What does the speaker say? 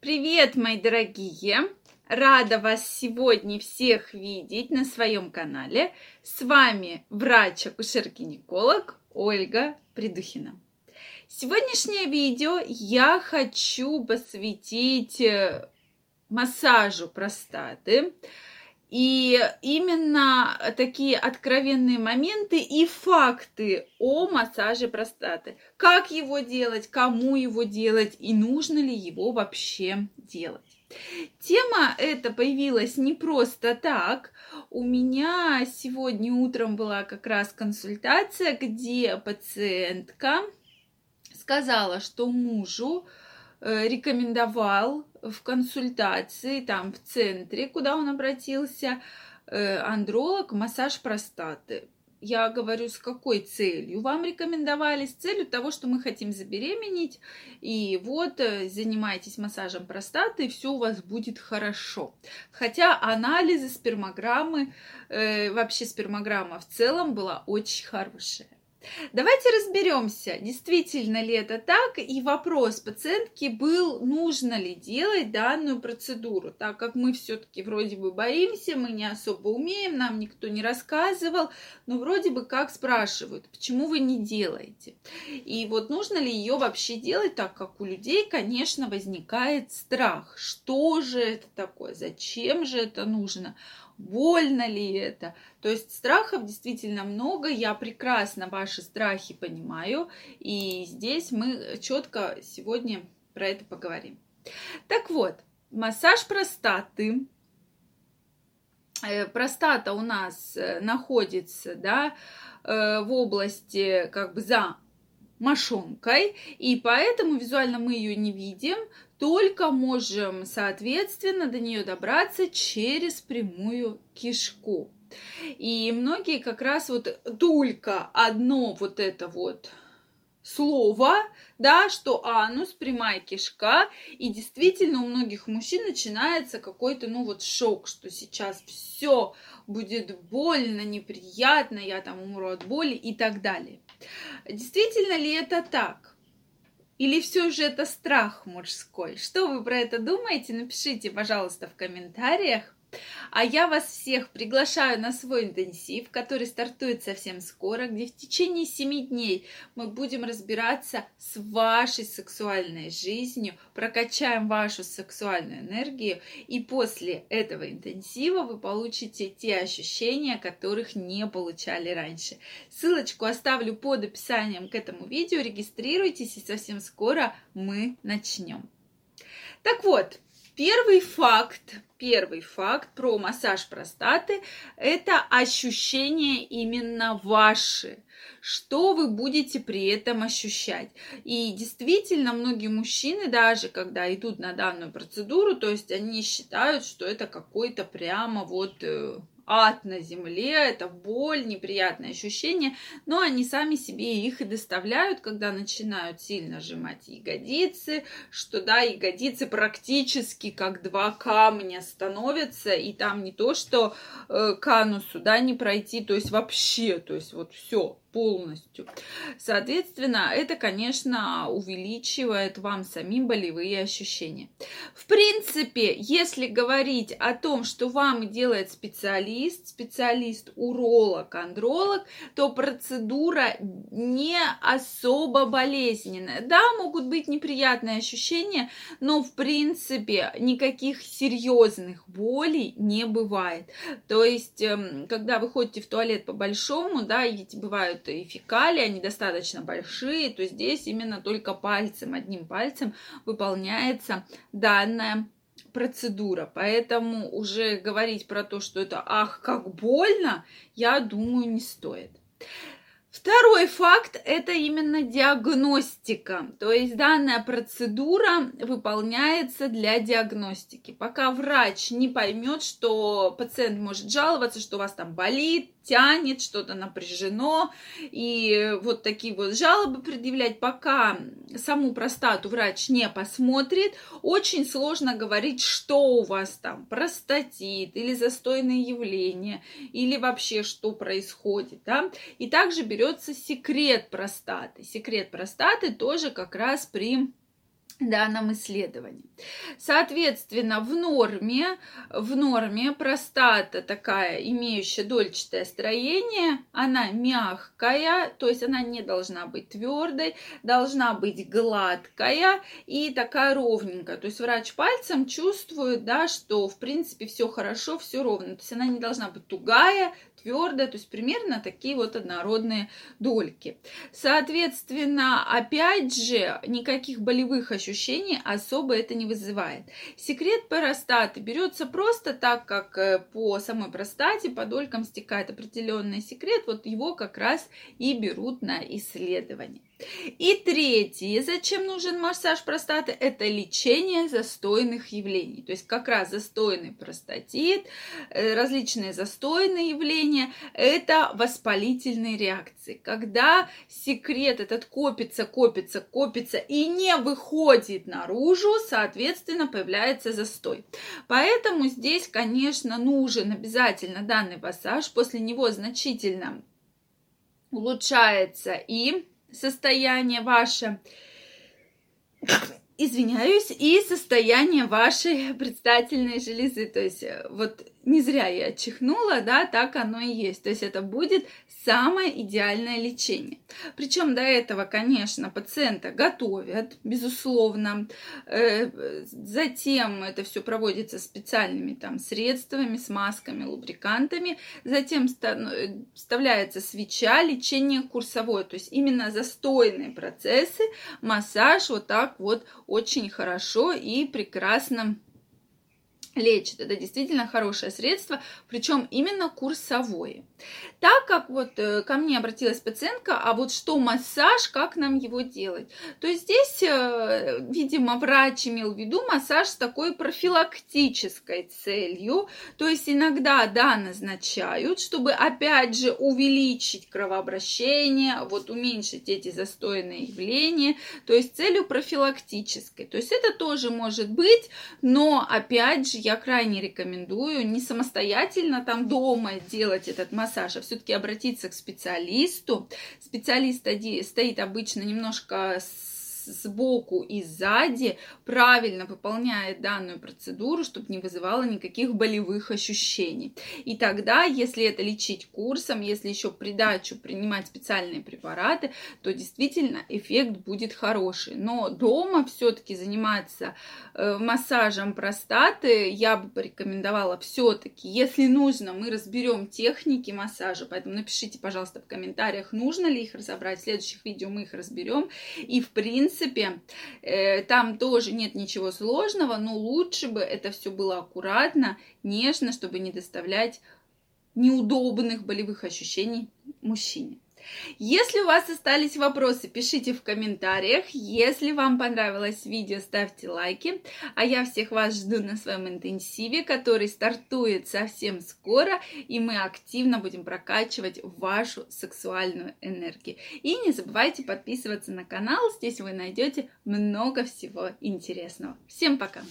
Привет, мои дорогие! Рада вас сегодня всех видеть на своем канале. С вами врач-акушер-гинеколог Ольга Придухина. Сегодняшнее видео я хочу посвятить э, массажу простаты. И именно такие откровенные моменты и факты о массаже простаты. Как его делать, кому его делать и нужно ли его вообще делать. Тема эта появилась не просто так. У меня сегодня утром была как раз консультация, где пациентка сказала, что мужу Э, рекомендовал в консультации, там в центре, куда он обратился, э, андролог, массаж простаты. Я говорю, с какой целью? Вам рекомендовали с целью того, что мы хотим забеременеть, и вот э, занимайтесь массажем простаты, и все у вас будет хорошо. Хотя анализы спермограммы, вообще спермограмма в целом была очень хорошая. Давайте разберемся, действительно ли это так, и вопрос пациентки был, нужно ли делать данную процедуру, так как мы все-таки вроде бы боимся, мы не особо умеем, нам никто не рассказывал, но вроде бы как спрашивают, почему вы не делаете. И вот нужно ли ее вообще делать, так как у людей, конечно, возникает страх, что же это такое, зачем же это нужно больно ли это. То есть страхов действительно много, я прекрасно ваши страхи понимаю, и здесь мы четко сегодня про это поговорим. Так вот, массаж простаты. Э, простата у нас э, находится, да, э, в области как бы за мошонкой, и поэтому визуально мы ее не видим, только можем, соответственно, до нее добраться через прямую кишку. И многие как раз вот только одно вот это вот слово, да, что анус, прямая кишка, и действительно у многих мужчин начинается какой-то, ну вот шок, что сейчас все будет больно, неприятно, я там умру от боли и так далее. Действительно ли это так? Или все же это страх мужской? Что вы про это думаете? Напишите, пожалуйста, в комментариях. А я вас всех приглашаю на свой интенсив, который стартует совсем скоро, где в течение 7 дней мы будем разбираться с вашей сексуальной жизнью, прокачаем вашу сексуальную энергию, и после этого интенсива вы получите те ощущения, которых не получали раньше. Ссылочку оставлю под описанием к этому видео, регистрируйтесь, и совсем скоро мы начнем. Так вот, Первый факт, первый факт про массаж простаты – это ощущения именно ваши. Что вы будете при этом ощущать? И действительно, многие мужчины, даже когда идут на данную процедуру, то есть они считают, что это какой-то прямо вот э, ад на земле, это боль, неприятные ощущения, но они сами себе их и доставляют, когда начинают сильно сжимать ягодицы, что да, ягодицы практически как два камня становятся, и там не то, что э, канусу, да, не пройти, то есть вообще, то есть вот все, полностью. Соответственно, это, конечно, увеличивает вам самим болевые ощущения. В принципе, если говорить о том, что вам делает специалист, специалист уролог, андролог, то процедура не особо болезненная. Да, могут быть неприятные ощущения, но в принципе никаких серьезных болей не бывает. То есть, эм, когда вы ходите в туалет по большому, да, ведь бывают бывают и фекалии, они достаточно большие, то здесь именно только пальцем, одним пальцем выполняется данная процедура. Поэтому уже говорить про то, что это ах, как больно, я думаю, не стоит. Второй факт – это именно диагностика. То есть данная процедура выполняется для диагностики. Пока врач не поймет, что пациент может жаловаться, что у вас там болит, тянет, что-то напряжено. И вот такие вот жалобы предъявлять, пока саму простату врач не посмотрит, очень сложно говорить, что у вас там, простатит или застойное явление, или вообще что происходит. Да? И также берется секрет простаты. Секрет простаты тоже как раз при данном исследовании. Соответственно, в норме, в норме простата такая, имеющая дольчатое строение, она мягкая, то есть она не должна быть твердой, должна быть гладкая и такая ровненькая. То есть врач пальцем чувствует, да, что в принципе все хорошо, все ровно. То есть она не должна быть тугая, твердая, то есть примерно такие вот однородные дольки. Соответственно, опять же, никаких болевых ощущений особо это не вызывает. Секрет простаты берется просто так, как э, по самой простате по долькам стекает определенный секрет, вот его как раз и берут на исследование. И третье, зачем нужен массаж простаты, это лечение застойных явлений. То есть как раз застойный простатит, э, различные застойные явления, это воспалительные реакции. Когда секрет этот копится, копится, копится и не выходит наружу, соответственно, появляется застой. Поэтому здесь, конечно, нужен обязательно данный массаж. После него значительно улучшается и состояние ваше, извиняюсь, и состояние вашей предстательной железы. То есть э, вот не зря я чихнула, да, так оно и есть. То есть это будет самое идеальное лечение. Причем до этого, конечно, пациента готовят, безусловно. Э, затем это все проводится специальными там средствами, смазками, лубрикантами. Затем вставляется свеча, лечение курсовое. То есть именно застойные процессы, массаж вот так вот очень хорошо и прекрасно лечит. Это действительно хорошее средство, причем именно курсовое. Так как вот э, ко мне обратилась пациентка, а вот что массаж, как нам его делать? То есть здесь, э, видимо, врач имел в виду массаж с такой профилактической целью. То есть иногда, да, назначают, чтобы опять же увеличить кровообращение, вот уменьшить эти застойные явления. То есть целью профилактической. То есть это тоже может быть, но опять же я крайне рекомендую не самостоятельно там дома делать этот массаж, а все-таки обратиться к специалисту. Специалист стоит обычно немножко с сбоку и сзади правильно выполняет данную процедуру, чтобы не вызывало никаких болевых ощущений. И тогда, если это лечить курсом, если еще придачу принимать специальные препараты, то действительно эффект будет хороший. Но дома все-таки заниматься э, массажем простаты я бы порекомендовала все-таки, если нужно, мы разберем техники массажа, поэтому напишите, пожалуйста, в комментариях, нужно ли их разобрать. В следующих видео мы их разберем. И в принципе, принципе, э, там тоже нет ничего сложного, но лучше бы это все было аккуратно, нежно, чтобы не доставлять неудобных болевых ощущений мужчине. Если у вас остались вопросы, пишите в комментариях. Если вам понравилось видео, ставьте лайки. А я всех вас жду на своем интенсиве, который стартует совсем скоро, и мы активно будем прокачивать вашу сексуальную энергию. И не забывайте подписываться на канал, здесь вы найдете много всего интересного. Всем пока!